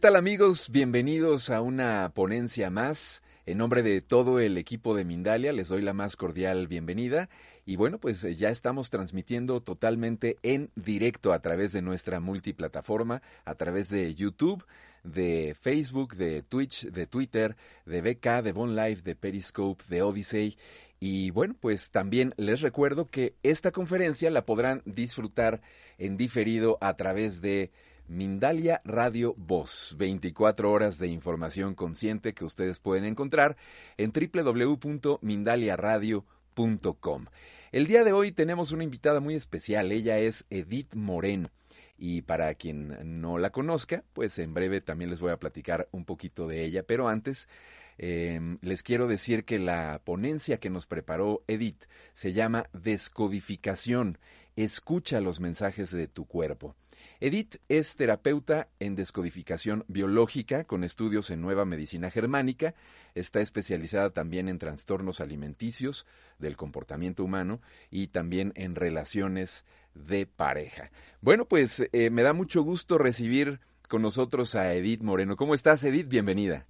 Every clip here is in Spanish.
tal amigos? Bienvenidos a una ponencia más. En nombre de todo el equipo de Mindalia les doy la más cordial bienvenida y bueno, pues eh, ya estamos transmitiendo totalmente en directo a través de nuestra multiplataforma, a través de YouTube, de Facebook, de Twitch, de Twitter, de BK, de Von Live, de Periscope, de Odyssey y bueno, pues también les recuerdo que esta conferencia la podrán disfrutar en diferido a través de Mindalia Radio Voz, 24 horas de información consciente que ustedes pueden encontrar en www.mindaliaradio.com. El día de hoy tenemos una invitada muy especial, ella es Edith Moren. Y para quien no la conozca, pues en breve también les voy a platicar un poquito de ella. Pero antes, eh, les quiero decir que la ponencia que nos preparó Edith se llama Descodificación. Escucha los mensajes de tu cuerpo. Edith es terapeuta en descodificación biológica con estudios en nueva medicina germánica. Está especializada también en trastornos alimenticios del comportamiento humano y también en relaciones de pareja. Bueno, pues eh, me da mucho gusto recibir con nosotros a Edith Moreno. ¿Cómo estás, Edith? Bienvenida.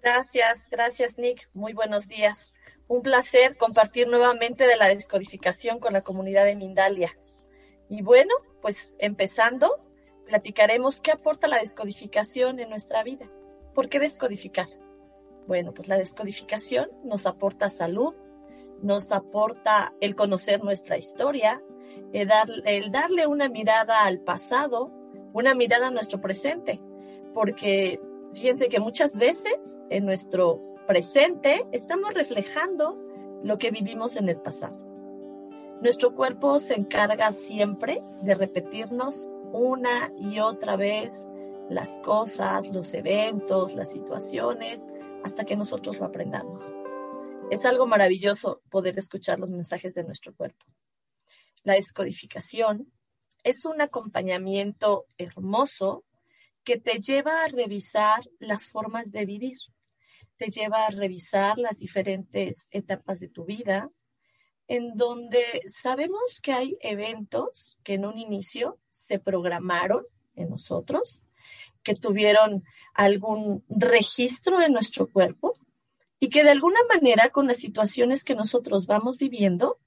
Gracias, gracias, Nick. Muy buenos días. Un placer compartir nuevamente de la descodificación con la comunidad de Mindalia. Y bueno, pues empezando, platicaremos qué aporta la descodificación en nuestra vida. ¿Por qué descodificar? Bueno, pues la descodificación nos aporta salud, nos aporta el conocer nuestra historia, el, darle una mirada al pasado, una mirada a nuestro presente, porque fíjense que muchas veces en nuestro presente estamos reflejando lo que vivimos en el pasado. Nuestro cuerpo se encarga siempre de repetirnos una y otra vez las cosas, los eventos, las situaciones, hasta que nosotros lo aprendamos. Es algo maravilloso poder escuchar los mensajes de nuestro cuerpo. La descodificación es un acompañamiento hermoso que te lleva a revisar las formas de vivir, te lleva a revisar las diferentes etapas de tu vida, en donde sabemos que hay eventos que en un inicio se programaron en nosotros, que tuvieron algún registro en nuestro cuerpo y que de alguna manera con las situaciones que nosotros vamos viviendo,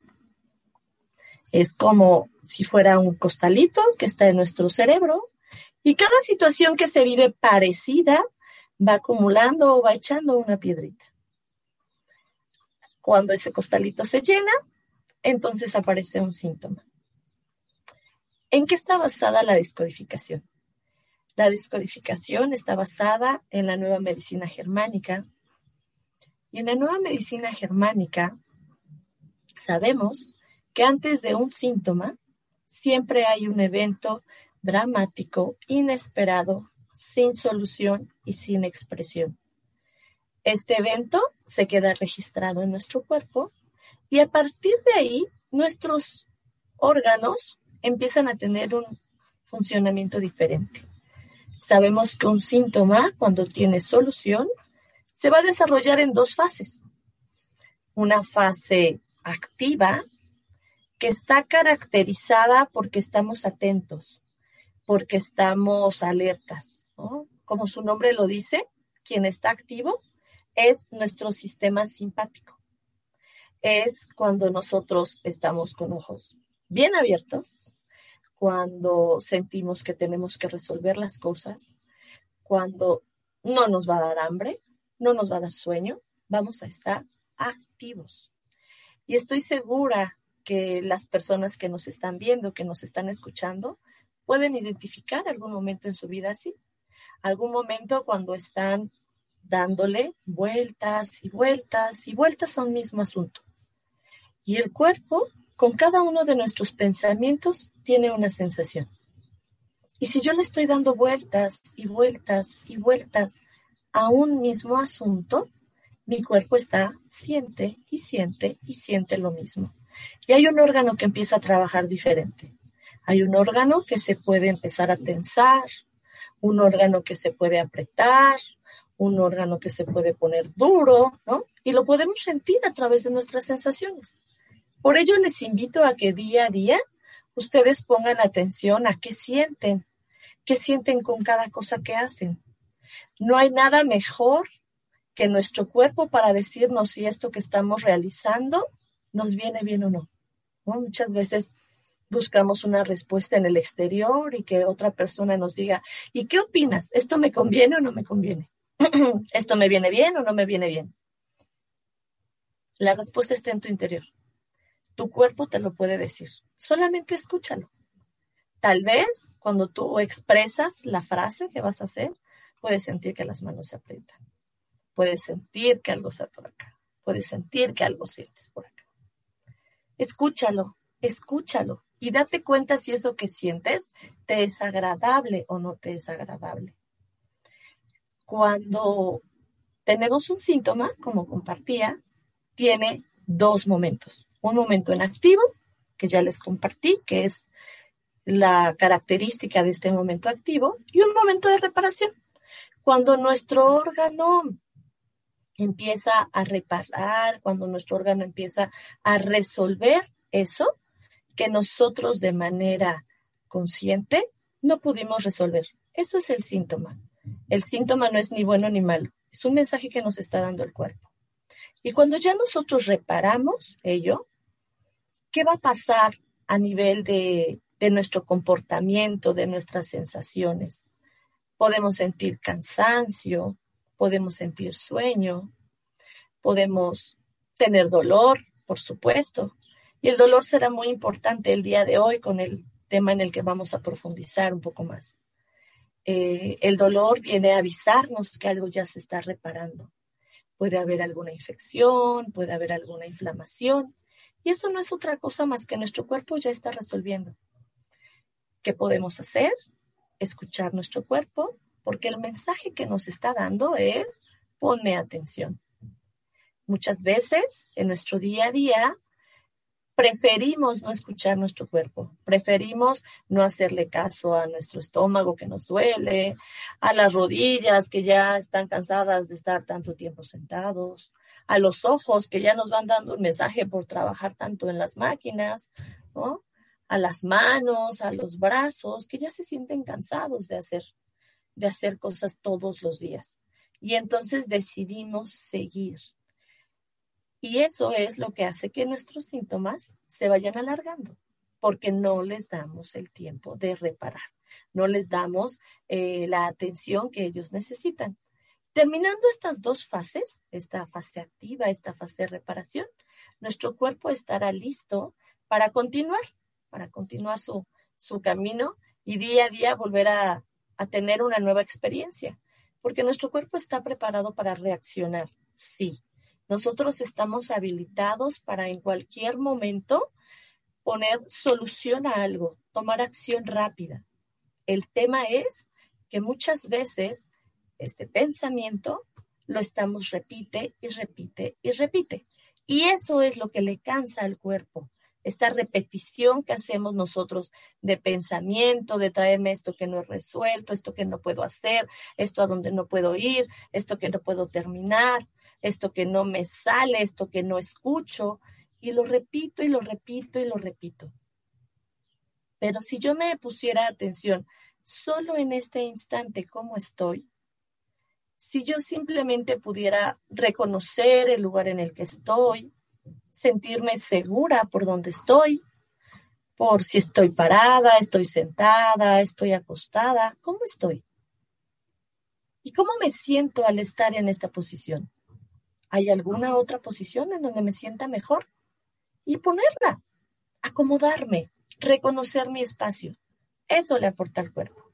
es como si fuera un costalito que está en nuestro cerebro y cada situación que se vive parecida va acumulando o va echando una piedrita. Cuando ese costalito se llena, entonces aparece un síntoma. ¿En qué está basada la descodificación? La descodificación está basada en la nueva medicina germánica. Y en la nueva medicina germánica sabemos que antes de un síntoma siempre hay un evento dramático, inesperado, sin solución y sin expresión. Este evento se queda registrado en nuestro cuerpo y a partir de ahí, nuestros órganos empiezan a tener un funcionamiento diferente. Sabemos que un síntoma, cuando tiene solución, se va a desarrollar en dos fases. Una fase activa, que está caracterizada porque estamos atentos, porque estamos alertas. Como su nombre lo dice, quien está activo es nuestro sistema simpático es cuando nosotros estamos con ojos bien abiertos, cuando sentimos que tenemos que resolver las cosas, cuando no nos va a dar hambre, no nos va a dar sueño, vamos a estar activos. Y estoy segura que las personas que nos están viendo, que nos están escuchando, pueden identificar algún momento en su vida así. Algún momento cuando están dándole vueltas y vueltas y vueltas a un mismo asunto. Y el cuerpo, con cada uno de nuestros pensamientos, tiene una sensación. Y si yo le estoy dando vueltas y vueltas y vueltas a un mismo asunto, mi cuerpo está, siente y siente y siente lo mismo. Y hay un órgano que empieza a trabajar diferente. Hay un órgano que se puede empezar a tensar, un órgano que se puede apretar, un órgano que se puede poner duro, ¿no? Y lo podemos sentir a través de nuestras sensaciones. Por ello les invito a que día a día ustedes pongan atención a qué sienten, qué sienten con cada cosa que hacen. No hay nada mejor que nuestro cuerpo para decirnos si esto que estamos realizando nos viene bien o no. Muchas veces buscamos una respuesta en el exterior y que otra persona nos diga, ¿y qué opinas? ¿Esto me conviene o no me conviene? ¿Esto me viene bien o no me viene bien? La respuesta está en tu interior. Tu cuerpo te lo puede decir. Solamente escúchalo. Tal vez cuando tú expresas la frase que vas a hacer, puedes sentir que las manos se aprietan. Puedes sentir que algo está por acá. Puedes sentir que algo sientes por acá. Escúchalo, escúchalo y date cuenta si eso que sientes te es agradable o no te es agradable. Cuando tenemos un síntoma, como compartía, tiene dos momentos un momento en activo, que ya les compartí, que es la característica de este momento activo, y un momento de reparación, cuando nuestro órgano empieza a reparar, cuando nuestro órgano empieza a resolver eso que nosotros de manera consciente no pudimos resolver. Eso es el síntoma. El síntoma no es ni bueno ni malo, es un mensaje que nos está dando el cuerpo. Y cuando ya nosotros reparamos ello, ¿qué va a pasar a nivel de, nuestro comportamiento, de nuestras sensaciones? Podemos sentir cansancio, podemos sentir sueño, podemos tener dolor, por supuesto. Y el dolor será muy importante el día de hoy con el tema en el que vamos a profundizar un poco más. Eh, el dolor viene a avisarnos que algo ya se está reparando. Puede haber alguna infección, puede haber alguna inflamación y eso no es otra cosa más que nuestro cuerpo ya está resolviendo. ¿Qué podemos hacer? Escuchar nuestro cuerpo, porque el mensaje que nos está dando es ponme atención. Muchas veces en nuestro día a día preferimos no escuchar nuestro cuerpo, preferimos no hacerle caso a nuestro estómago que nos duele, a las rodillas que ya están cansadas de estar tanto tiempo sentados, a los ojos que ya nos van dando un mensaje por trabajar tanto en las máquinas. A las manos, a los brazos, que ya se sienten cansados de hacer, de hacer cosas todos los días. Y entonces decidimos seguir. Y eso es lo que hace que nuestros síntomas se vayan alargando, porque no les damos el tiempo de reparar, no les damos eh, la atención que ellos necesitan. Terminando estas dos fases, esta fase activa, esta fase de reparación, nuestro cuerpo estará listo para continuar, para continuar su, su camino y día a día volver a, a tener una nueva experiencia, porque nuestro cuerpo está preparado para reaccionar, sí. Nosotros estamos habilitados para en cualquier momento poner solución a algo, tomar acción rápida. El tema es que muchas veces este pensamiento, lo estamos repite y repite y repite. Y eso es lo que le cansa al cuerpo, esta repetición que hacemos nosotros de pensamiento, de traerme esto que no he resuelto, esto que no puedo hacer, esto a donde no puedo ir, esto que no puedo terminar, esto que no me sale, esto que no escucho, y lo repito y lo repito y lo repito. Pero si yo me pusiera atención solo en este instante cómo estoy, si yo simplemente pudiera reconocer el lugar en el que estoy, sentirme segura por donde estoy, por si estoy parada, estoy sentada, estoy acostada, ¿cómo estoy? ¿Y cómo me siento al estar en esta posición? ¿Hay alguna otra posición en donde me sienta mejor? Y ponerla. acomodarme, reconocer mi espacio. Eso le aporta al cuerpo,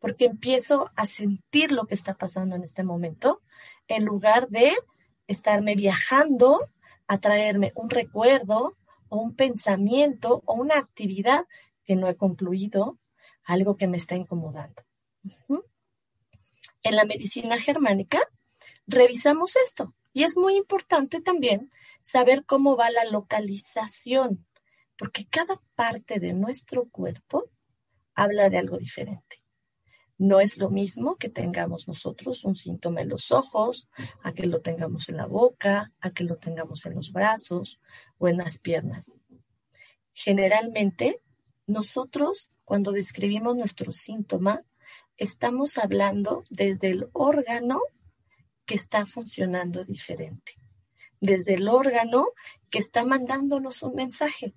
porque empiezo a sentir lo que está pasando en este momento, en lugar de estarme viajando a traerme un recuerdo o un pensamiento o una actividad que no he concluido, algo que me está incomodando. En la medicina germánica revisamos esto y es muy importante también saber cómo va la localización, porque cada parte de nuestro cuerpo habla de algo diferente. No es lo mismo que tengamos nosotros un síntoma en los ojos, a que lo tengamos en la boca, a que lo tengamos en los brazos o en las piernas. Generalmente, nosotros cuando describimos nuestro síntoma, estamos hablando desde el órgano que está funcionando diferente, desde el órgano que está mandándonos un mensaje.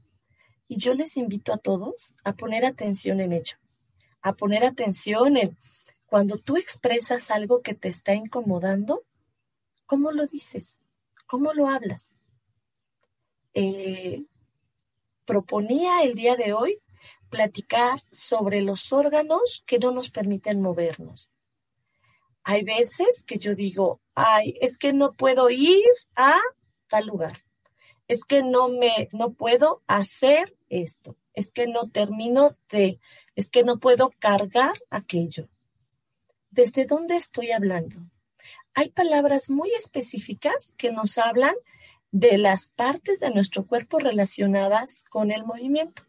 Y yo les invito a todos a poner atención en ello, a poner atención en cuando tú expresas algo que te está incomodando, ¿cómo lo dices? ¿Cómo lo hablas? Eh, proponía el día de hoy platicar sobre los órganos que no nos permiten movernos. Hay veces que yo digo, ay, es que no puedo ir a tal lugar. Es que no me, no puedo hacer esto. Es que no termino de, es que no puedo cargar aquello. ¿Desde dónde estoy hablando? Hay palabras muy específicas que nos hablan de las partes de nuestro cuerpo relacionadas con el movimiento.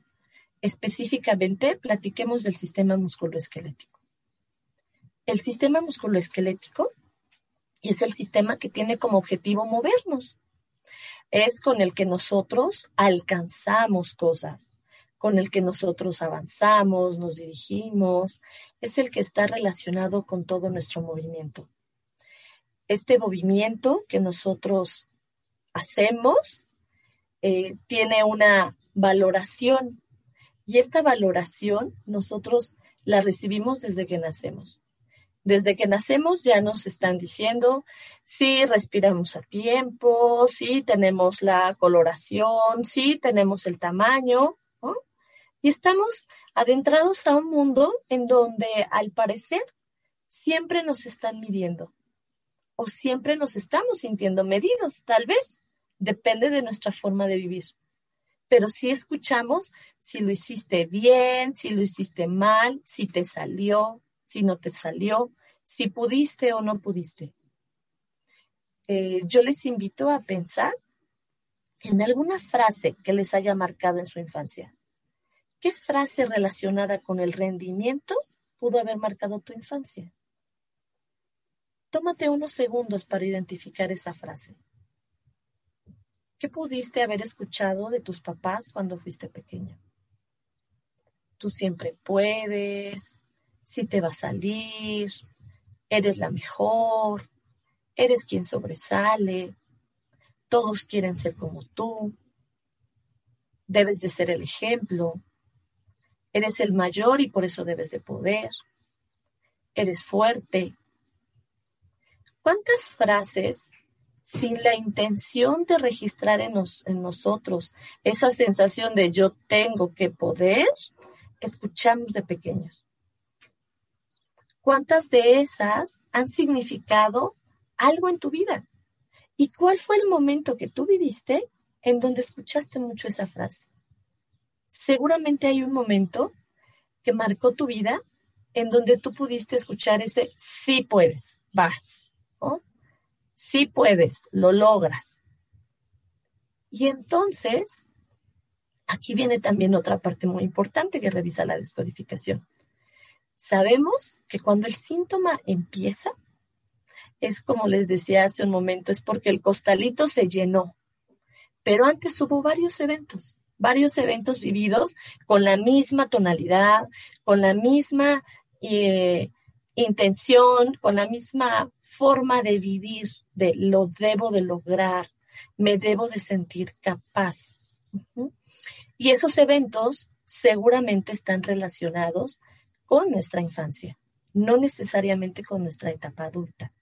Específicamente, platiquemos del sistema musculoesquelético. El sistema musculoesquelético es el sistema que tiene como objetivo movernos. Es con el que nosotros alcanzamos cosas, con el que nosotros avanzamos, nos dirigimos, es el que está relacionado con todo nuestro movimiento. Este movimiento que nosotros hacemos eh, tiene una valoración y esta valoración nosotros la recibimos desde que nacemos. Desde que nacemos ya nos están diciendo si respiramos a tiempo, si tenemos la coloración, si tenemos el tamaño. Y estamos adentrados a un mundo en donde al parecer siempre nos están midiendo o siempre nos estamos sintiendo medidos, tal vez. Depende de nuestra forma de vivir pero sí escuchamos si lo hiciste bien, si lo hiciste mal, si te salió, si no te salió, si pudiste o no pudiste. Eh, yo les invito a pensar en alguna frase que les haya marcado en su infancia. ¿Qué frase relacionada con el rendimiento pudo haber marcado tu infancia? Tómate unos segundos para identificar esa frase. ¿Qué pudiste haber escuchado de tus papás cuando fuiste pequeño? Tú siempre puedes, si te va a salir, eres la mejor, eres quien sobresale, todos quieren ser como tú, debes de ser el ejemplo, eres el mayor y por eso debes de poder, eres fuerte. ¿Cuántas frases sin la intención de registrar en, en nosotros esa sensación de yo tengo que poder, escuchamos de pequeños. ¿Cuántas de esas han significado algo en tu vida? ¿Y cuál fue el momento que tú viviste en donde escuchaste mucho esa frase? Seguramente hay un momento que marcó tu vida en donde tú pudiste escuchar ese sí puedes, vas, ¿no? sí puedes, lo logras. Y entonces, aquí viene también otra parte muy importante que revisa la descodificación. Sabemos que cuando el síntoma empieza, es como les decía hace un momento, es porque el costalito se llenó. Pero antes hubo varios eventos, varios eventos vividos con la misma tonalidad, con la misma eh, intención, con la misma forma de vivir de lo debo de lograr, me debo de sentir capaz. Y esos eventos seguramente están relacionados con nuestra infancia, no necesariamente con nuestra etapa adulta.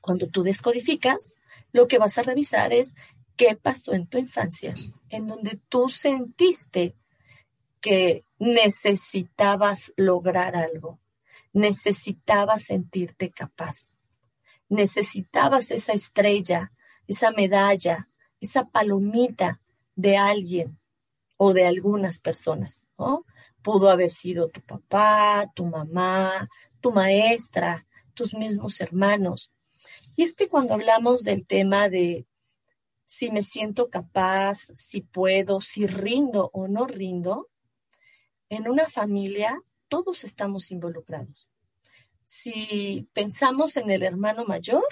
Cuando tú descodificas, lo que vas a revisar es ¿Qué pasó en tu infancia en donde tú sentiste que necesitabas lograr algo? Necesitabas sentirte capaz. Necesitabas esa estrella, esa medalla, esa palomita de alguien o de algunas personas, ¿no? Pudo haber sido tu papá, tu mamá, tu maestra, tus mismos hermanos. Y es que cuando hablamos del tema de si me siento capaz, si puedo, si rindo o no rindo, en una familia todos estamos involucrados. Si pensamos en el hermano mayor,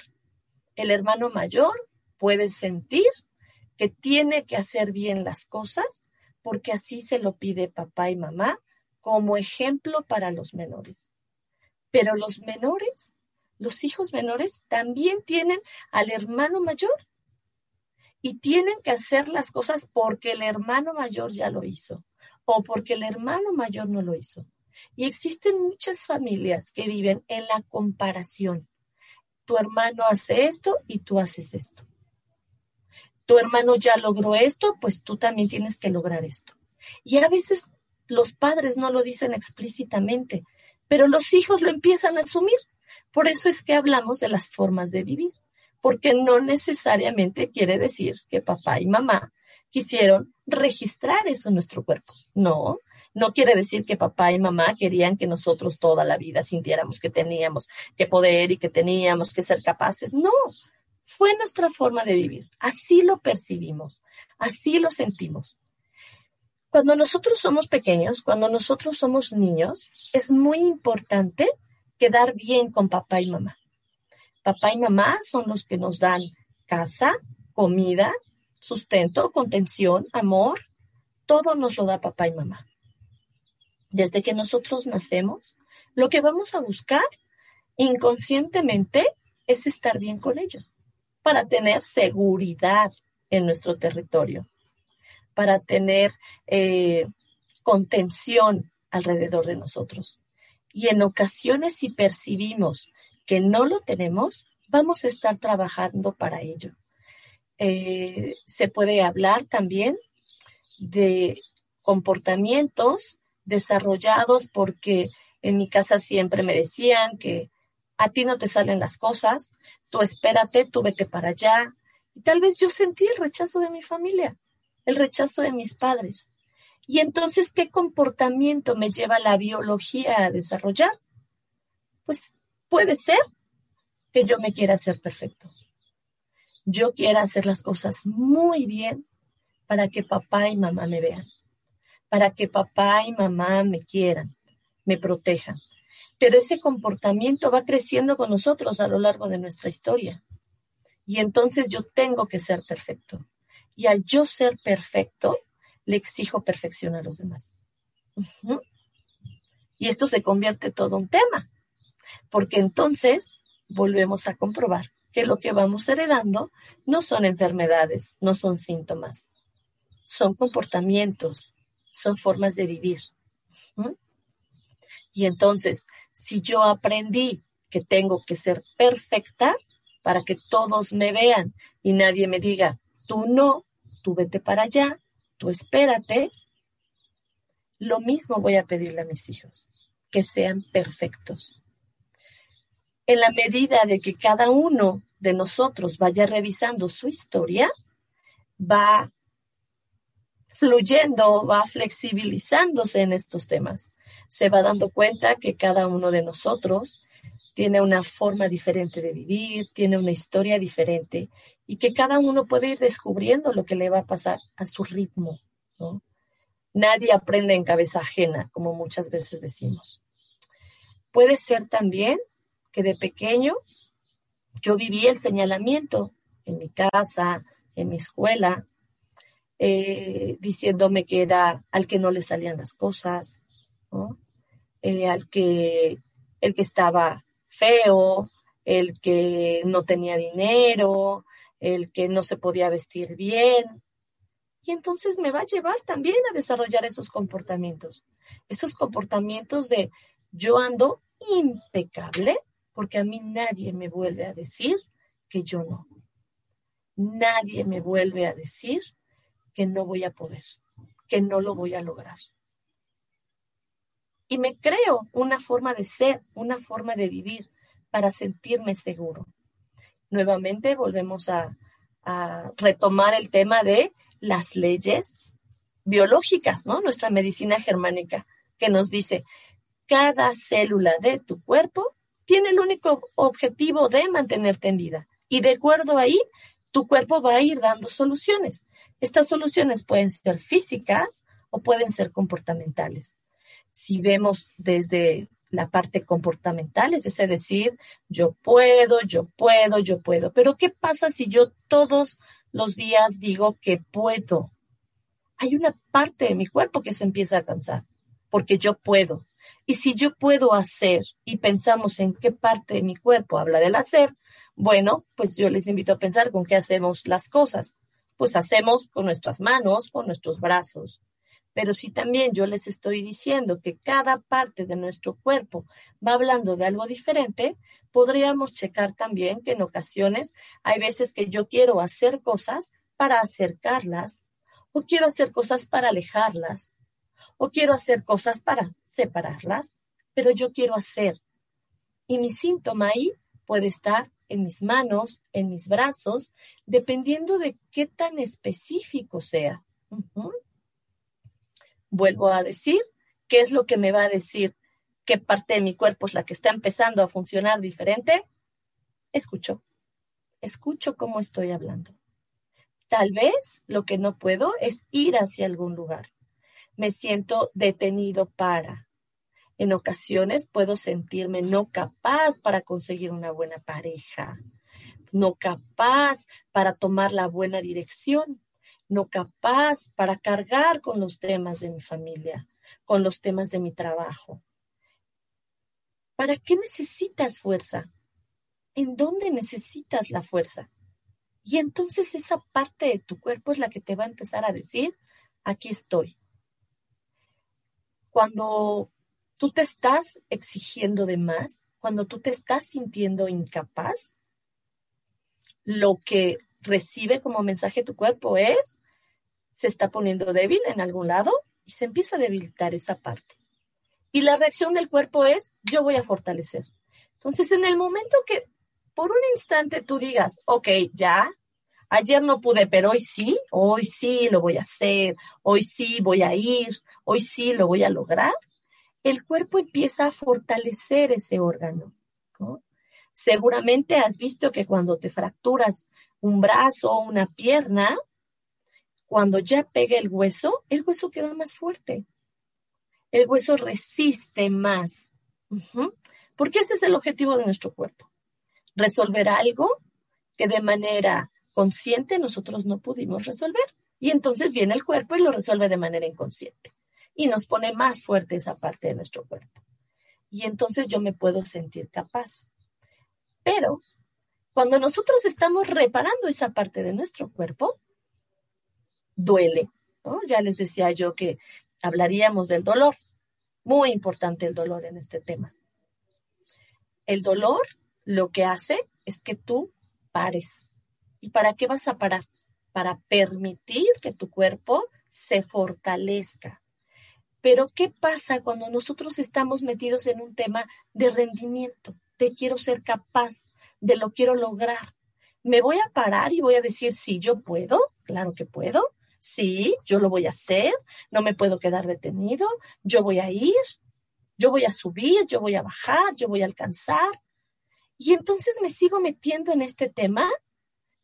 el hermano mayor puede sentir que tiene que hacer bien las cosas porque así se lo pide papá y mamá como ejemplo para los menores. Pero los menores, los hijos menores, también tienen al hermano mayor y tienen que hacer las cosas porque el hermano mayor ya lo hizo o porque el hermano mayor no lo hizo. Y existen muchas familias que viven en la comparación. Tu hermano hace esto y tú haces esto. Tu hermano ya logró esto, pues tú también tienes que lograr esto. Y a veces los padres no lo dicen explícitamente, pero los hijos lo empiezan a asumir. Por eso es que hablamos de las formas de vivir, porque no necesariamente quiere decir que papá y mamá quisieron registrar eso en nuestro cuerpo. No, no quiere decir que papá y mamá querían que nosotros toda la vida sintiéramos que teníamos que poder y que teníamos que ser capaces. No, fue nuestra forma de vivir. Así lo percibimos, así lo sentimos. Cuando nosotros somos pequeños, cuando nosotros somos niños, es muy importante quedar bien con papá y mamá. Papá y mamá son los que nos dan casa, comida, sustento, contención, amor. Todo nos lo da papá y mamá. Desde que nosotros nacemos, lo que vamos a buscar inconscientemente es estar bien con ellos para tener seguridad en nuestro territorio para tener eh, contención alrededor de nosotros. Y en ocasiones si percibimos que no lo tenemos, vamos a estar trabajando para ello. Eh, se puede hablar también de comportamientos desarrollados porque en mi casa siempre me decían que a ti no te salen las cosas, tú espérate, tú vete para allá. Y tal vez yo sentí el rechazo de mi familia el rechazo de mis padres. Y entonces, ¿qué comportamiento me lleva la biología a desarrollar? Pues puede ser que yo me quiera hacer perfecto. Yo quiera hacer las cosas muy bien para que papá y mamá me vean, para que papá y mamá me quieran, me protejan. Pero ese comportamiento va creciendo con nosotros a lo largo de nuestra historia. Y entonces yo tengo que ser perfecto. Y al yo ser perfecto, le exijo perfección a los demás. Y esto se convierte todo un tema, porque entonces volvemos a comprobar que lo que vamos heredando no son enfermedades, no son síntomas, son comportamientos, son formas de vivir. Y entonces, si yo aprendí que tengo que ser perfecta para que todos me vean y nadie me diga, tú no, tú vete para allá, tú espérate. Lo mismo voy a pedirle a mis hijos, que sean perfectos. En la medida de que cada uno de nosotros vaya revisando su historia, va fluyendo, va flexibilizándose en estos temas. Se va dando cuenta que cada uno de nosotros tiene una forma diferente de vivir, tiene una historia diferente y que cada uno puede ir descubriendo lo que le va a pasar a su ritmo. Nadie aprende en cabeza ajena, como muchas veces decimos. Puede ser también que de pequeño yo viví el señalamiento en mi casa, en mi escuela, eh, diciéndome que era al que no le salían las cosas, eh, al que el que estaba feo, el que no tenía dinero, el que no se podía vestir bien. Y entonces me va a llevar también a desarrollar esos comportamientos, esos comportamientos de yo ando impecable porque a mí nadie me vuelve a decir que yo no. nadie me vuelve a decir que no voy a poder, que no lo voy a lograr. Y me creo una forma de ser, una forma de vivir para sentirme seguro. Nuevamente volvemos a, retomar el tema de las leyes biológicas, ¿no? Nuestra medicina germánica, que nos dice, cada célula de tu cuerpo tiene el único objetivo de mantenerte en vida. Y de acuerdo ahí, tu cuerpo va a ir dando soluciones. Estas soluciones pueden ser físicas o pueden ser comportamentales. Si vemos desde la parte comportamental, es decir, yo puedo, yo puedo, yo puedo. Pero ¿qué pasa si yo todos los días digo que puedo? Hay una parte de mi cuerpo que se empieza a cansar, porque yo puedo. Y si yo puedo hacer y pensamos en qué parte de mi cuerpo habla del hacer, bueno, pues yo les invito a pensar con qué hacemos las cosas. Pues hacemos con nuestras manos, con nuestros brazos, pero si también yo les estoy diciendo que cada parte de nuestro cuerpo va hablando de algo diferente, podríamos checar también que en ocasiones hay veces que yo quiero hacer cosas para acercarlas, o quiero hacer cosas para alejarlas, o quiero hacer cosas para separarlas, pero yo quiero hacer. Y mi síntoma ahí puede estar en mis manos, en mis brazos, dependiendo de qué tan específico sea. Vuelvo a decir, ¿qué es lo que me va a decir qué parte de mi cuerpo es la que está empezando a funcionar diferente? Escucho. Escucho cómo estoy hablando. Tal vez lo que no puedo es ir hacia algún lugar. Me siento detenido para. En ocasiones puedo sentirme no capaz para conseguir una buena pareja, no capaz para tomar la buena dirección, no capaz para cargar con los temas de mi familia, con los temas de mi trabajo. ¿Para qué necesitas fuerza? ¿En dónde necesitas la fuerza? Y entonces esa parte de tu cuerpo es la que te va a empezar a decir, aquí estoy. Cuando tú te estás exigiendo de más, cuando tú te estás sintiendo incapaz, lo que recibe como mensaje tu cuerpo es, se está poniendo débil en algún lado y se empieza a debilitar esa parte. Y la reacción del cuerpo es, yo voy a fortalecer. Entonces, en el momento que por un instante tú digas, ok, ya, ayer no pude, pero hoy sí, hoy sí lo voy a hacer, hoy sí voy a ir, hoy sí lo voy a lograr, el cuerpo empieza a fortalecer ese órgano. Seguramente has visto que cuando te fracturas un brazo o una pierna, cuando ya pega el hueso, el hueso queda más fuerte. El hueso resiste más. Porque ese es el objetivo de nuestro cuerpo. Resolver algo que de manera consciente nosotros no pudimos resolver. Y entonces viene el cuerpo y lo resuelve de manera inconsciente. Y nos pone más fuerte esa parte de nuestro cuerpo. Y entonces yo me puedo sentir capaz. Pero cuando nosotros estamos reparando esa parte de nuestro cuerpo, duele. Ya les decía yo que hablaríamos del dolor. Muy importante el dolor en este tema. El dolor lo que hace es que tú pares. ¿Y para qué vas a parar? Para permitir que tu cuerpo se fortalezca. Pero ¿qué pasa cuando nosotros estamos metidos en un tema de rendimiento? De quiero ser capaz, de lo quiero lograr. ¿Me voy a parar y voy a decir, sí, yo puedo? Claro que puedo. Sí, yo lo voy a hacer, no me puedo quedar detenido, yo voy a ir, yo voy a subir, yo voy a bajar, yo voy a alcanzar. Y entonces me sigo metiendo en este tema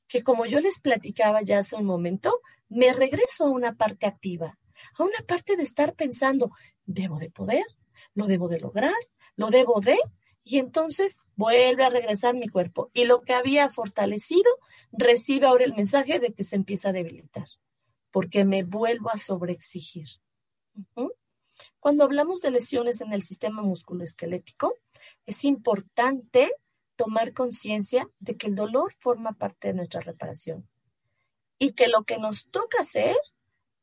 que como yo les platicaba ya hace un momento, me regreso a una parte activa, a una parte de estar pensando, debo de poder, lo debo de lograr, lo debo de, y entonces vuelve a regresar mi cuerpo. Y lo que había fortalecido recibe ahora el mensaje de que se empieza a debilitar porque me vuelvo a sobreexigir. Cuando hablamos de lesiones en el sistema musculoesquelético, es importante tomar conciencia de que el dolor forma parte de nuestra reparación y que lo que nos toca hacer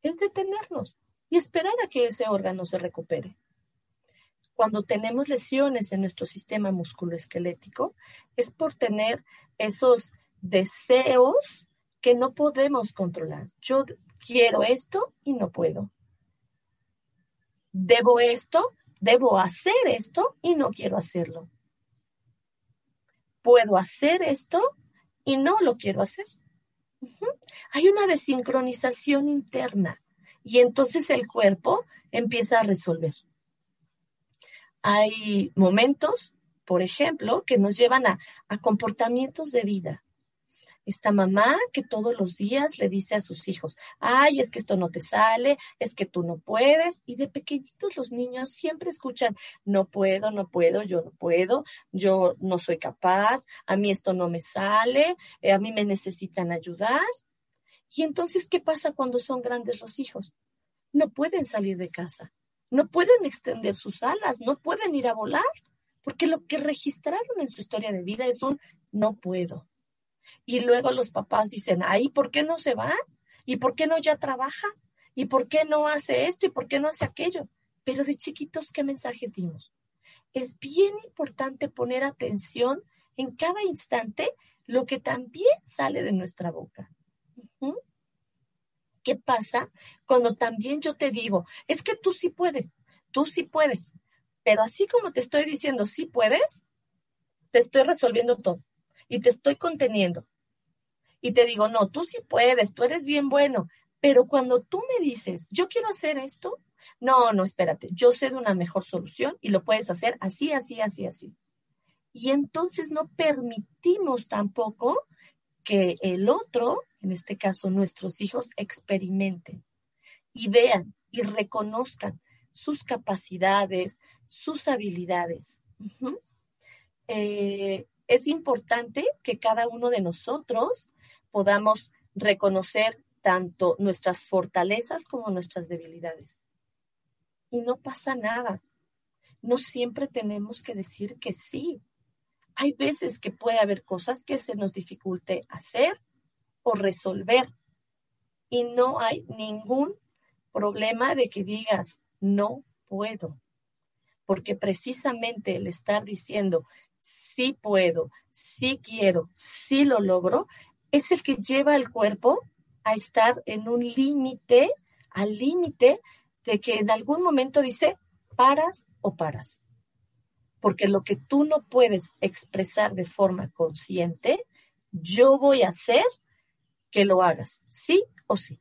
es detenernos y esperar a que ese órgano se recupere. Cuando tenemos lesiones en nuestro sistema musculoesquelético, es por tener esos deseos que no podemos controlar. Yo quiero esto y no puedo. Debo esto, debo hacer esto y no quiero hacerlo. Puedo hacer esto y no lo quiero hacer. Hay una desincronización interna y entonces el cuerpo empieza a resolver. Hay momentos, por ejemplo, que nos llevan a, a comportamientos de vida esta mamá que todos los días le dice a sus hijos, ay, es que esto no te sale, es que tú no puedes. Y de pequeñitos los niños siempre escuchan, no puedo, no puedo, yo no puedo, yo no soy capaz, a mí esto no me sale, eh, a mí me necesitan ayudar. Y entonces, ¿qué pasa cuando son grandes los hijos? No pueden salir de casa, no pueden extender sus alas, no pueden ir a volar, porque lo que registraron en su historia de vida es un no puedo y luego los papás dicen, ay, ¿por qué no se va? ¿Y por qué no ya trabaja? ¿Y por qué no hace esto? ¿Y por qué no hace aquello? Pero de chiquitos, ¿qué mensajes dimos? Es bien importante poner atención en cada instante lo que también sale de nuestra boca. ¿Qué pasa cuando también yo te digo, es que tú sí puedes, tú sí puedes, pero así como te estoy diciendo sí puedes, te estoy resolviendo todo y te estoy conteniendo. Y te digo, no, tú sí puedes, tú eres bien bueno, pero cuando tú me dices, yo quiero hacer esto, no, no, espérate, yo sé de una mejor solución y lo puedes hacer así, así, así, así. Y entonces no permitimos tampoco que el otro, en este caso nuestros hijos, experimenten y vean y reconozcan sus capacidades, sus habilidades es importante que cada uno de nosotros podamos reconocer tanto nuestras fortalezas como nuestras debilidades. Y no pasa nada. No siempre tenemos que decir que sí. Hay veces que puede haber cosas que se nos dificulte hacer o resolver. Y no hay ningún problema de que digas, no puedo. Porque precisamente el estar diciendo, sí puedo, sí quiero, sí lo logro, es el que lleva al cuerpo a estar en un límite, al límite de que en algún momento dice, paras o paras. Porque lo que tú no puedes expresar de forma consciente, yo voy a hacer que lo hagas, sí o sí.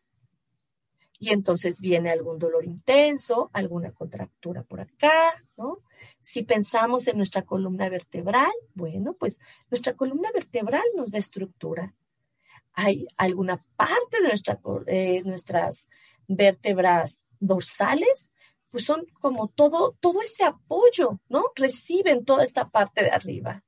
Y entonces viene algún dolor intenso, alguna contractura por acá, ¿no? Si pensamos en nuestra columna vertebral, bueno, pues nuestra columna vertebral nos da estructura. Hay alguna parte de nuestra, eh, nuestras vértebras dorsales, pues son como todo, todo ese apoyo, ¿no? Reciben toda esta parte de arriba.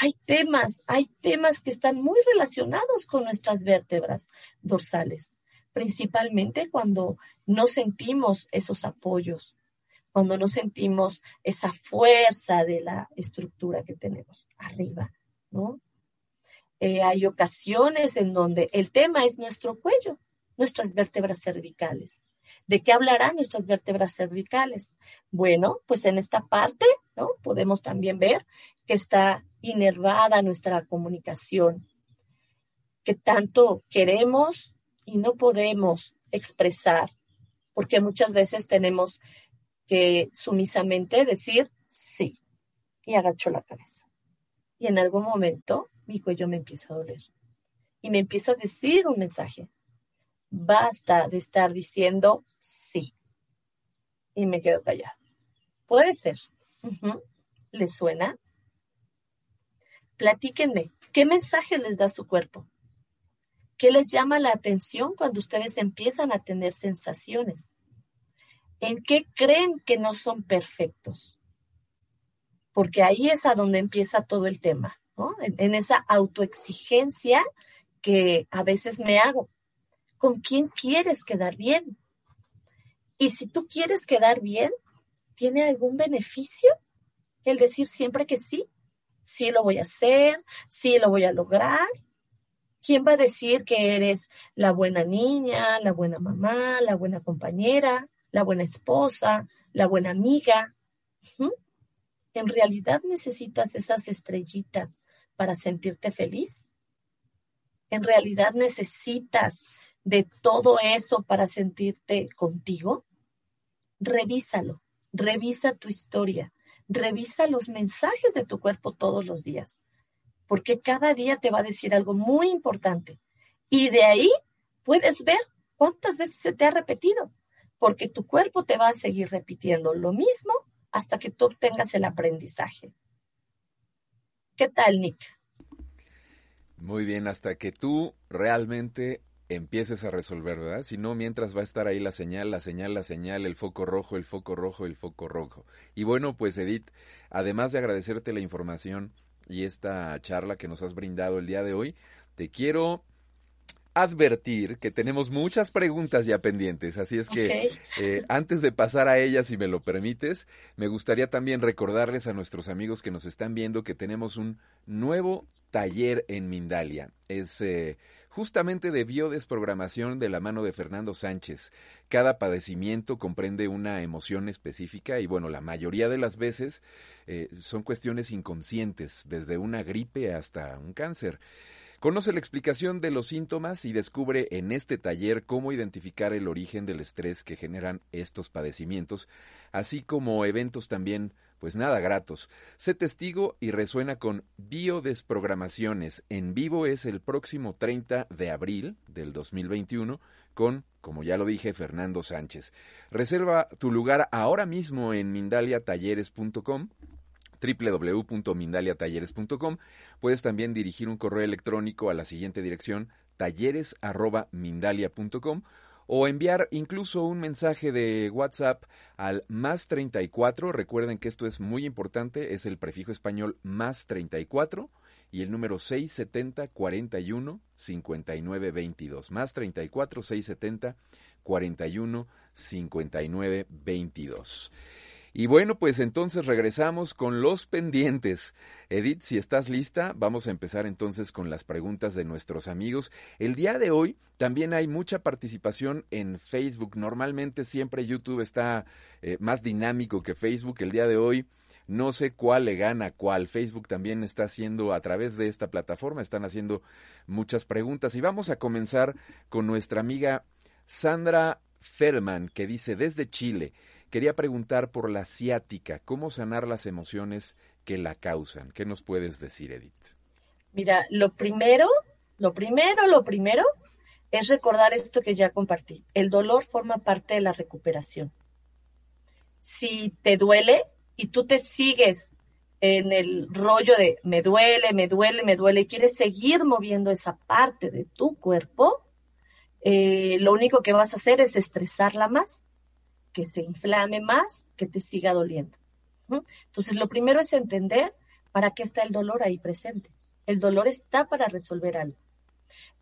Hay temas, hay temas que están muy relacionados con nuestras vértebras dorsales, principalmente cuando no sentimos esos apoyos cuando no sentimos esa fuerza de la estructura que tenemos arriba, ¿no? Eh, hay ocasiones en donde el tema es nuestro cuello, nuestras vértebras cervicales. ¿De qué hablarán nuestras vértebras cervicales? Bueno, pues en esta parte, ¿no? Podemos también ver que está inervada nuestra comunicación, que tanto queremos y no podemos expresar, porque muchas veces tenemos que sumisamente decir sí. Y agacho la cabeza. Y en algún momento mi cuello me empieza a doler. Y me empieza a decir un mensaje. Basta de estar diciendo sí. Y me quedo callada. Puede ser. ¿Les suena? Platíquenme. ¿Qué mensaje les da su cuerpo? ¿Qué les llama la atención cuando ustedes empiezan a tener sensaciones? ¿En qué creen que no son perfectos? Porque ahí es a donde empieza todo el tema, ¿no? En, esa autoexigencia que a veces me hago. ¿Con quién quieres quedar bien? Y si tú quieres quedar bien, ¿tiene algún beneficio el decir siempre que sí? Sí lo voy a hacer, sí lo voy a lograr. ¿Quién va a decir que eres la buena niña, la buena mamá, la buena compañera? la buena esposa, la buena amiga. ¿En realidad necesitas esas estrellitas para sentirte feliz? ¿En realidad necesitas de todo eso para sentirte contigo? Revísalo, revisa tu historia, revisa los mensajes de tu cuerpo todos los días, porque cada día te va a decir algo muy importante. Y de ahí puedes ver cuántas veces se te ha repetido, porque tu cuerpo te va a seguir repitiendo lo mismo hasta que tú obtengas el aprendizaje. ¿Qué tal, Nick? Muy bien, hasta que tú realmente empieces a resolver, ¿verdad? Si no, mientras va a estar ahí la señal, la señal, la señal, el foco rojo, el foco rojo, el foco rojo. Y bueno, pues Edith, además de agradecerte la información y esta charla que nos has brindado el día de hoy, te quiero advertir que tenemos muchas preguntas ya pendientes, así es que eh, antes de pasar a ellas, si me lo permites, me gustaría también recordarles a nuestros amigos que nos están viendo que tenemos un nuevo taller en Mindalia. Es eh, justamente de biodesprogramación de la mano de Fernando Sánchez. Cada padecimiento comprende una emoción específica y bueno, la mayoría de las veces eh, son cuestiones inconscientes, desde una gripe hasta un cáncer. Conoce la explicación de los síntomas y descubre en este taller cómo identificar el origen del estrés que generan estos padecimientos, así como eventos también, pues nada gratos. Sé testigo y resuena con biodesprogramaciones. En vivo es el próximo 30 de abril del 2021 con, como ya lo dije, Fernando Sánchez. Reserva tu lugar ahora mismo en mindaliatalleres.com www.mindaliatalleres.com. Puedes también dirigir un correo electrónico a la siguiente dirección talleres@mindalia.com o enviar incluso un mensaje de WhatsApp al más 34. Recuerden que esto es muy importante, es el prefijo español más 34 y el número 670 41 59 22. Más 34 670 41 59 22. Y bueno, pues entonces regresamos con los pendientes. Edith, si estás lista, vamos a empezar entonces con las preguntas de nuestros amigos. El día de hoy también hay mucha participación en Facebook. Normalmente siempre YouTube está eh, más dinámico que Facebook. El día de hoy no sé cuál le gana cuál. Facebook también está haciendo a través de esta plataforma, están haciendo muchas preguntas. Y vamos a comenzar con nuestra amiga Sandra Ferman, que dice desde Chile. Quería preguntar por la ciática, ¿cómo sanar las emociones que la causan? ¿Qué nos puedes decir, Edith? Mira, lo primero, lo primero, lo primero es recordar esto que ya compartí. El dolor forma parte de la recuperación. Si te duele y tú te sigues en el rollo de me duele, me duele, me duele y quieres seguir moviendo esa parte de tu cuerpo, eh, lo único que vas a hacer es estresarla más que se inflame más, que te siga doliendo. Entonces, lo primero es entender para qué está el dolor ahí presente. El dolor está para resolver algo.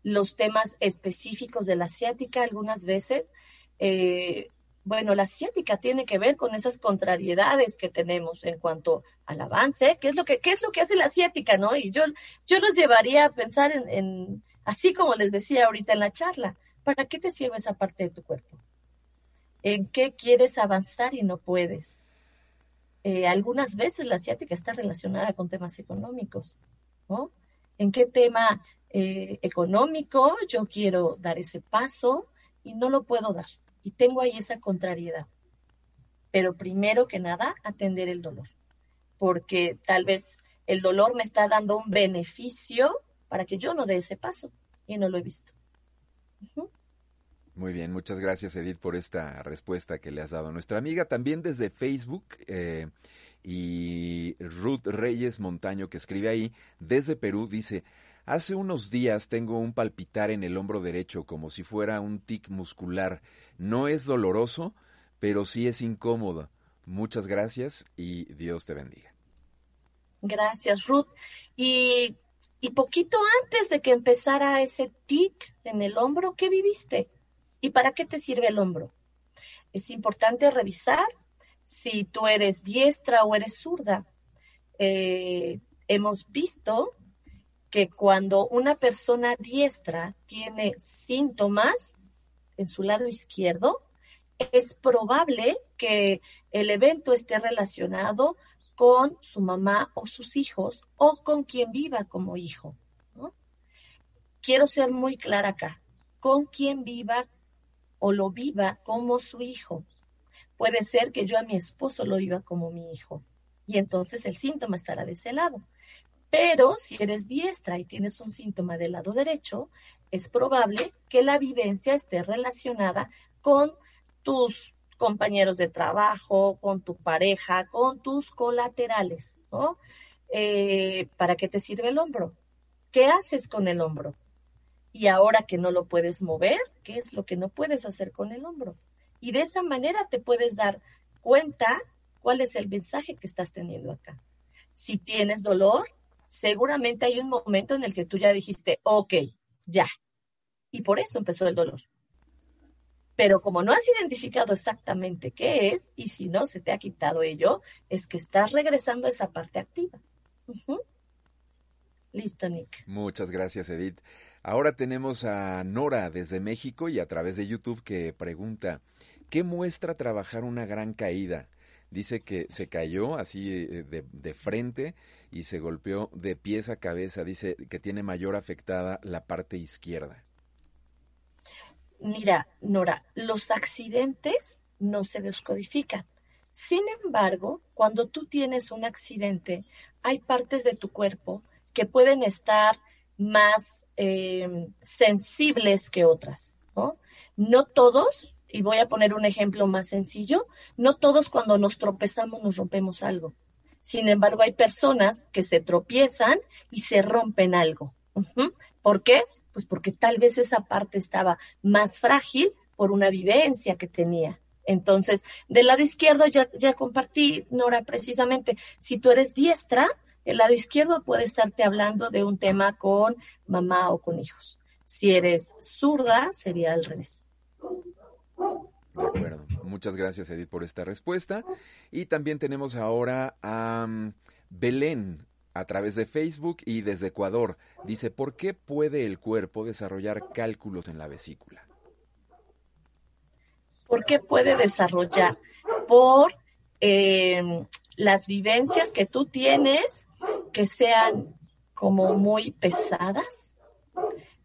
Los temas específicos de la asiática, algunas veces, eh, bueno, la asiática tiene que ver con esas contrariedades que tenemos en cuanto al avance, qué es lo que, qué es lo que hace la asiática, ¿no? Y yo, yo los llevaría a pensar en, en, así como les decía ahorita en la charla, ¿para qué te sirve esa parte de tu cuerpo? En qué quieres avanzar y no puedes. Eh, algunas veces la asiática está relacionada con temas económicos, ¿no? ¿En qué tema eh, económico yo quiero dar ese paso y no lo puedo dar? Y tengo ahí esa contrariedad. Pero primero que nada, atender el dolor, porque tal vez el dolor me está dando un beneficio para que yo no dé ese paso y no lo he visto. Muy bien, muchas gracias Edith por esta respuesta que le has dado. Nuestra amiga también desde Facebook eh, y Ruth Reyes Montaño que escribe ahí desde Perú dice, hace unos días tengo un palpitar en el hombro derecho como si fuera un tic muscular. No es doloroso, pero sí es incómodo. Muchas gracias y Dios te bendiga. Gracias Ruth. Y, y poquito antes de que empezara ese tic en el hombro, ¿qué viviste? ¿Y para qué te sirve el hombro? Es importante revisar si tú eres diestra o eres zurda. Eh, hemos visto que cuando una persona diestra tiene síntomas en su lado izquierdo, es probable que el evento esté relacionado con su mamá o sus hijos o con quien viva como hijo. quiero ser muy clara acá, con quien viva o lo viva como su hijo. Puede ser que yo a mi esposo lo viva como mi hijo y entonces el síntoma estará de ese lado. Pero si eres diestra y tienes un síntoma del lado derecho, es probable que la vivencia esté relacionada con tus compañeros de trabajo, con tu pareja, con tus colaterales, ¿no? Eh, ¿Para qué te sirve el hombro? ¿Qué haces con el hombro? Y ahora que no lo puedes mover, ¿qué es lo que no puedes hacer con el hombro? Y de esa manera te puedes dar cuenta cuál es el mensaje que estás teniendo acá. Si tienes dolor, seguramente hay un momento en el que tú ya dijiste, ok, ya. Y por eso empezó el dolor. Pero como no has identificado exactamente qué es, y si no se te ha quitado ello, es que estás regresando a esa parte activa. Listo, Nick. Muchas gracias, Edith. Ahora tenemos a Nora desde México y a través de YouTube que pregunta, ¿qué muestra trabajar una gran caída? Dice que se cayó así eh, de, de, frente y se golpeó de pies a cabeza. Dice que tiene mayor afectada la parte izquierda. Mira, Nora, los accidentes no se descodifican. Sin embargo, cuando tú tienes un accidente, hay partes de tu cuerpo que pueden estar más eh, sensibles que otras. ¿no? no todos, y voy a poner un ejemplo más sencillo, no todos cuando nos tropezamos nos rompemos algo. Sin embargo, hay personas que se tropiezan y se rompen algo. ¿Por qué? Pues porque tal vez esa parte estaba más frágil por una vivencia que tenía. Entonces, del lado izquierdo ya, ya compartí, Nora, precisamente, si tú eres diestra, el lado izquierdo puede estarte hablando de un tema con mamá o con hijos. Si eres zurda, sería al revés. De acuerdo. Muchas gracias, Edith, por esta respuesta. Y también tenemos ahora a um, Belén a través de Facebook y desde Ecuador. Dice, ¿por qué puede el cuerpo desarrollar cálculos en la vesícula? ¿Por qué puede desarrollar? Por eh, las vivencias que tú tienes que sean como muy pesadas,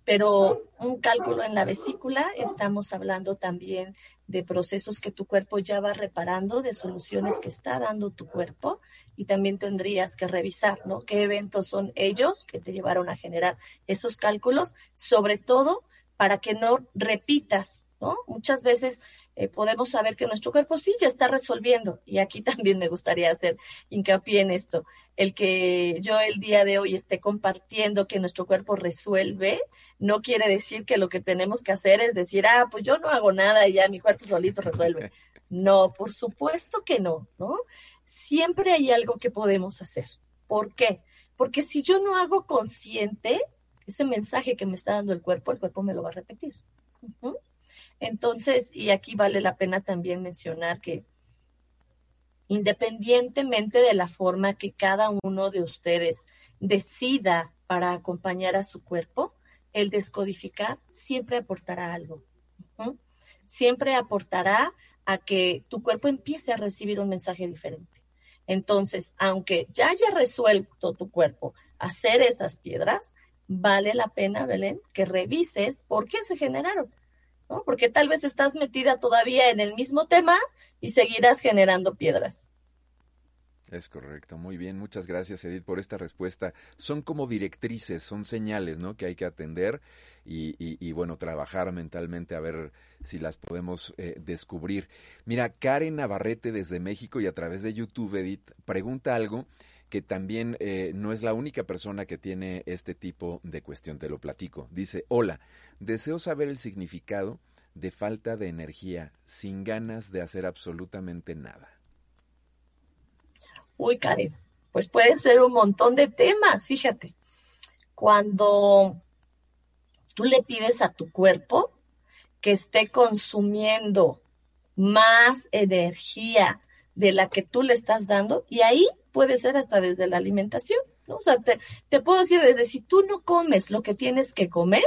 pero un cálculo en la vesícula, estamos hablando también de procesos que tu cuerpo ya va reparando, de soluciones que está dando tu cuerpo y también tendrías que revisar, ¿no? ¿Qué eventos son ellos que te llevaron a generar esos cálculos? Sobre todo para que no repitas, ¿no? Muchas veces eh, podemos saber que nuestro cuerpo sí ya está resolviendo. Y aquí también me gustaría hacer hincapié en esto. El que yo el día de hoy esté compartiendo que nuestro cuerpo resuelve, no quiere decir que lo que tenemos que hacer es decir, ah, pues yo no hago nada y ya mi cuerpo solito resuelve. No, por supuesto que no, ¿no? Siempre hay algo que podemos hacer. ¿Por qué? Porque si yo no hago consciente ese mensaje que me está dando el cuerpo, el cuerpo me lo va a repetir. Entonces, y aquí vale la pena también mencionar que independientemente de la forma que cada uno de ustedes decida para acompañar a su cuerpo, el descodificar siempre aportará algo. Siempre aportará a que tu cuerpo empiece a recibir un mensaje diferente. Entonces, aunque ya haya resuelto tu cuerpo hacer esas piedras, vale la pena, Belén, que revises por qué se generaron porque tal vez estás metida todavía en el mismo tema y seguirás generando piedras. Es correcto, muy bien, muchas gracias Edith por esta respuesta. Son como directrices, son señales, ¿no? Que hay que atender y, bueno, trabajar mentalmente a ver si las podemos eh, descubrir. Mira, Karen Navarrete desde México y a través de YouTube, Edith, pregunta algo que también eh, no es la única persona que tiene este tipo de cuestión, te lo platico. Dice, hola, deseo saber el significado de falta de energía, sin ganas de hacer absolutamente nada. Uy, Karen, pues puede ser un montón de temas, fíjate. Cuando tú le pides a tu cuerpo que esté consumiendo más energía de la que tú le estás dando, y ahí puede ser hasta desde la alimentación, ¿no? O sea, te, puedo decir desde si tú no comes lo que tienes que comer,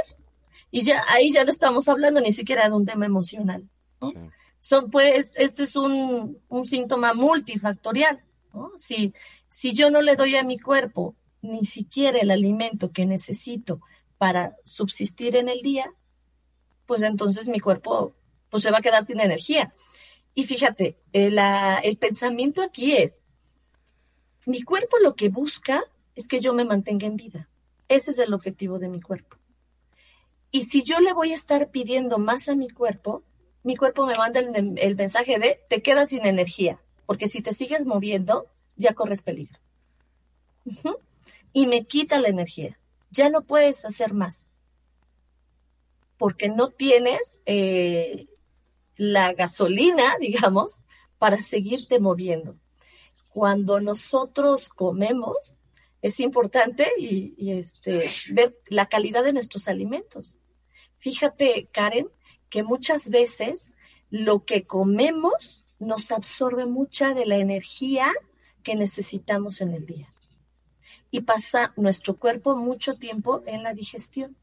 y ya ahí ya no estamos hablando ni siquiera de un tema emocional, ¿no? Son, pues, este es un, un síntoma multifactorial, ¿no? Si, si yo no le doy a mi cuerpo ni siquiera el alimento que necesito para subsistir en el día, pues entonces mi cuerpo pues se va a quedar sin energía. Y fíjate, el, el pensamiento aquí es, mi cuerpo lo que busca es que yo me mantenga en vida. Ese es el objetivo de mi cuerpo. Y si yo le voy a estar pidiendo más a mi cuerpo, mi cuerpo me manda el, mensaje de te quedas sin energía, porque si te sigues moviendo, ya corres peligro. Y me quita la energía. Ya no puedes hacer más. Porque no tienes eh, la gasolina, digamos, para seguirte moviendo. Cuando nosotros comemos, es importante y, este, ver la calidad de nuestros alimentos. Fíjate, Karen, que muchas veces lo que comemos nos absorbe mucha de la energía que necesitamos en el día. Y pasa nuestro cuerpo mucho tiempo en la digestión.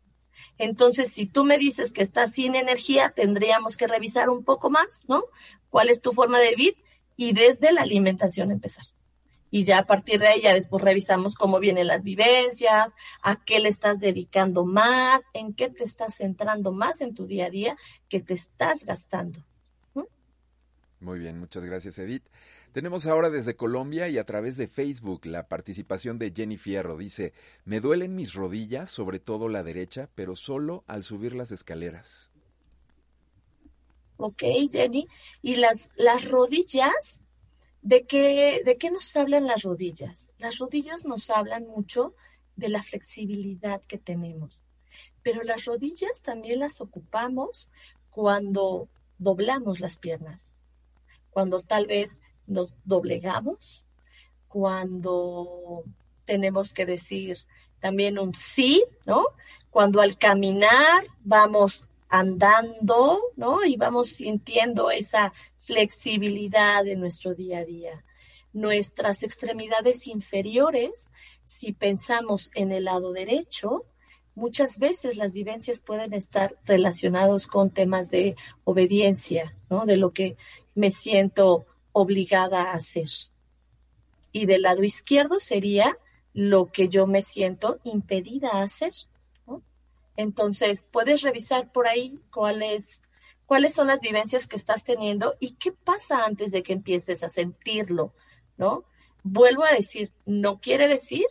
Entonces, si tú me dices que estás sin energía, tendríamos que revisar un poco más, ¿no? ¿Cuál es tu forma de vivir? Y desde la alimentación empezar y ya a partir de ahí ya después revisamos cómo vienen las vivencias, a qué le estás dedicando más, en qué te estás centrando más en tu día a día que te estás gastando. ¿Mm? Muy bien, muchas gracias Edith. Tenemos ahora desde Colombia y a través de Facebook la participación de Jenny Fierro. Dice, me duelen mis rodillas, sobre todo la derecha, pero solo al subir las escaleras. Ok, Jenny. Y las, las rodillas ¿De qué, ¿De qué nos hablan las rodillas? Las rodillas nos hablan mucho de la flexibilidad que tenemos, pero las rodillas también las ocupamos cuando doblamos las piernas, cuando tal vez nos doblegamos, cuando tenemos que decir también un sí, ¿no? Cuando al caminar vamos andando, ¿no? Y vamos sintiendo esa flexibilidad en nuestro día a día. Nuestras extremidades inferiores, si pensamos en el lado derecho, muchas veces las vivencias pueden estar relacionados con temas de obediencia, ¿no? De lo que me siento obligada a hacer. Y del lado izquierdo sería lo que yo me siento impedida a hacer. Entonces, puedes revisar por ahí cuál es cuáles son las vivencias que estás teniendo y qué pasa antes de que empieces a sentirlo, ¿no? Vuelvo a decir, no quiere decir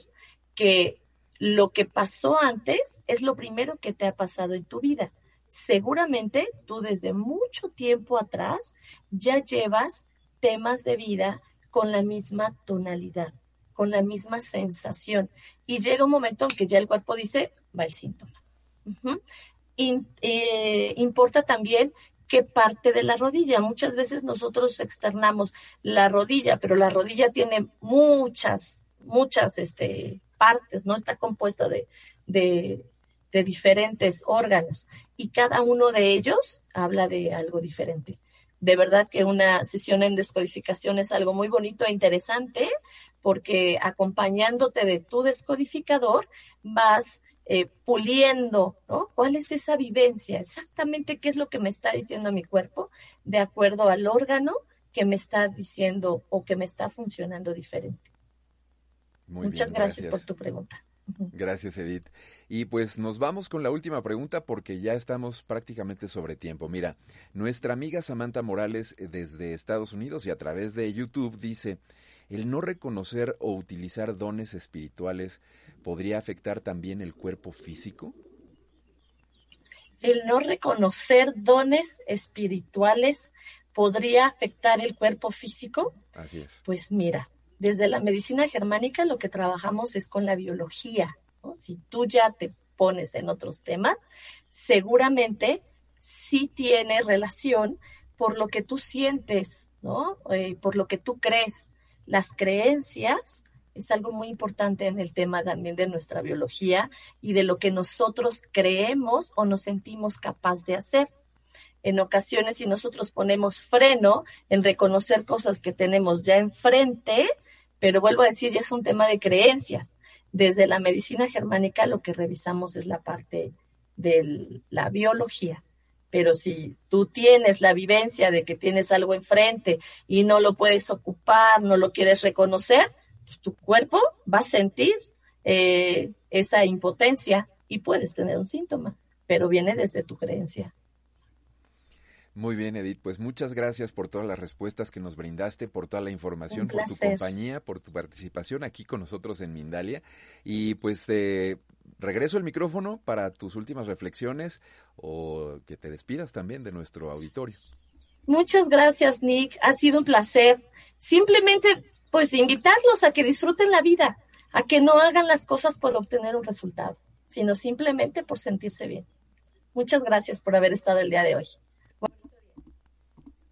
que lo que pasó antes es lo primero que te ha pasado en tu vida. Seguramente tú desde mucho tiempo atrás ya llevas temas de vida con la misma tonalidad, con la misma sensación. Y llega un momento en que ya el cuerpo dice, va el síntoma. Eh, importa también qué parte de la rodilla. Muchas veces nosotros externamos la rodilla, pero la rodilla tiene muchas, muchas este, partes, ¿no? Está compuesta de, de, de diferentes órganos y cada uno de ellos habla de algo diferente. De verdad que una sesión en descodificación es algo muy bonito e interesante porque acompañándote de tu descodificador vas eh, puliendo, ¿no? ¿Cuál es esa vivencia? Exactamente qué es lo que me está diciendo mi cuerpo de acuerdo al órgano que me está diciendo o que me está funcionando diferente. Muchas gracias, por tu pregunta. Gracias, Edith. Y pues nos vamos con la última pregunta porque ya estamos prácticamente sobre tiempo. Mira, nuestra amiga Samantha Morales eh, desde Estados Unidos y a través de YouTube dice, el no reconocer o utilizar dones espirituales podría afectar también el cuerpo físico? El no reconocer dones espirituales podría afectar el cuerpo físico. Así es. Pues mira, desde la medicina germánica lo que trabajamos es con la biología. Si tú ya te pones en otros temas, seguramente sí tiene relación por lo que tú sientes, ¿no? Eh, por lo que tú crees las creencias es algo muy importante en el tema también de nuestra biología y de lo que nosotros creemos o nos sentimos capaz de hacer. En ocasiones, si nosotros ponemos freno en reconocer cosas que tenemos ya enfrente, pero vuelvo a decir, ya es un tema de creencias. Desde la medicina germánica lo que revisamos es la parte de la biología pero si tú tienes la vivencia de que tienes algo enfrente y no lo puedes ocupar, no lo quieres reconocer, pues tu cuerpo va a sentir eh, esa impotencia y puedes tener un síntoma, pero viene desde tu creencia. Muy bien, Edith. Pues muchas gracias por todas las respuestas que nos brindaste, por toda la información, por tu compañía, por tu participación aquí con nosotros en Mindalia. Y pues eh, regreso el micrófono para tus últimas reflexiones o que te despidas también de nuestro auditorio. Muchas gracias, Nick. Ha sido un placer. Simplemente, pues, invitarlos a que disfruten la vida, a que no hagan las cosas por obtener un resultado, sino simplemente por sentirse bien. Muchas gracias por haber estado el día de hoy.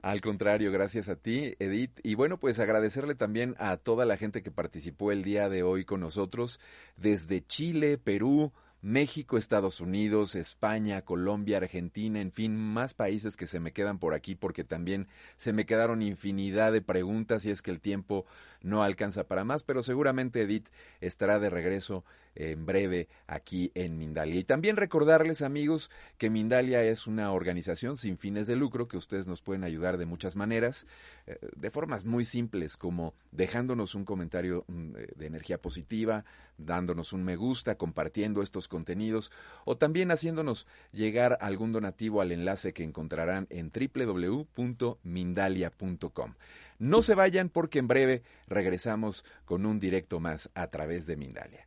Al contrario, gracias a ti, Edith. Y bueno, pues agradecerle también a toda la gente que participó el día de hoy con nosotros desde Chile, Perú, México, Estados Unidos, España, Colombia, Argentina, en fin, más países que se me quedan por aquí porque también se me quedaron infinidad de preguntas y es que el tiempo no alcanza para más, pero seguramente Edith estará de regreso en breve aquí en Mindalia. Y también recordarles, amigos, que Mindalia es una organización sin fines de lucro que ustedes nos pueden ayudar de muchas maneras, eh, de formas muy simples como dejándonos un comentario mm, de energía positiva, dándonos un me gusta, compartiendo estos contenidos o también haciéndonos llegar algún donativo al enlace que encontrarán en www.mindalia.com. No se vayan porque en breve regresamos con un directo más a través de Mindalia.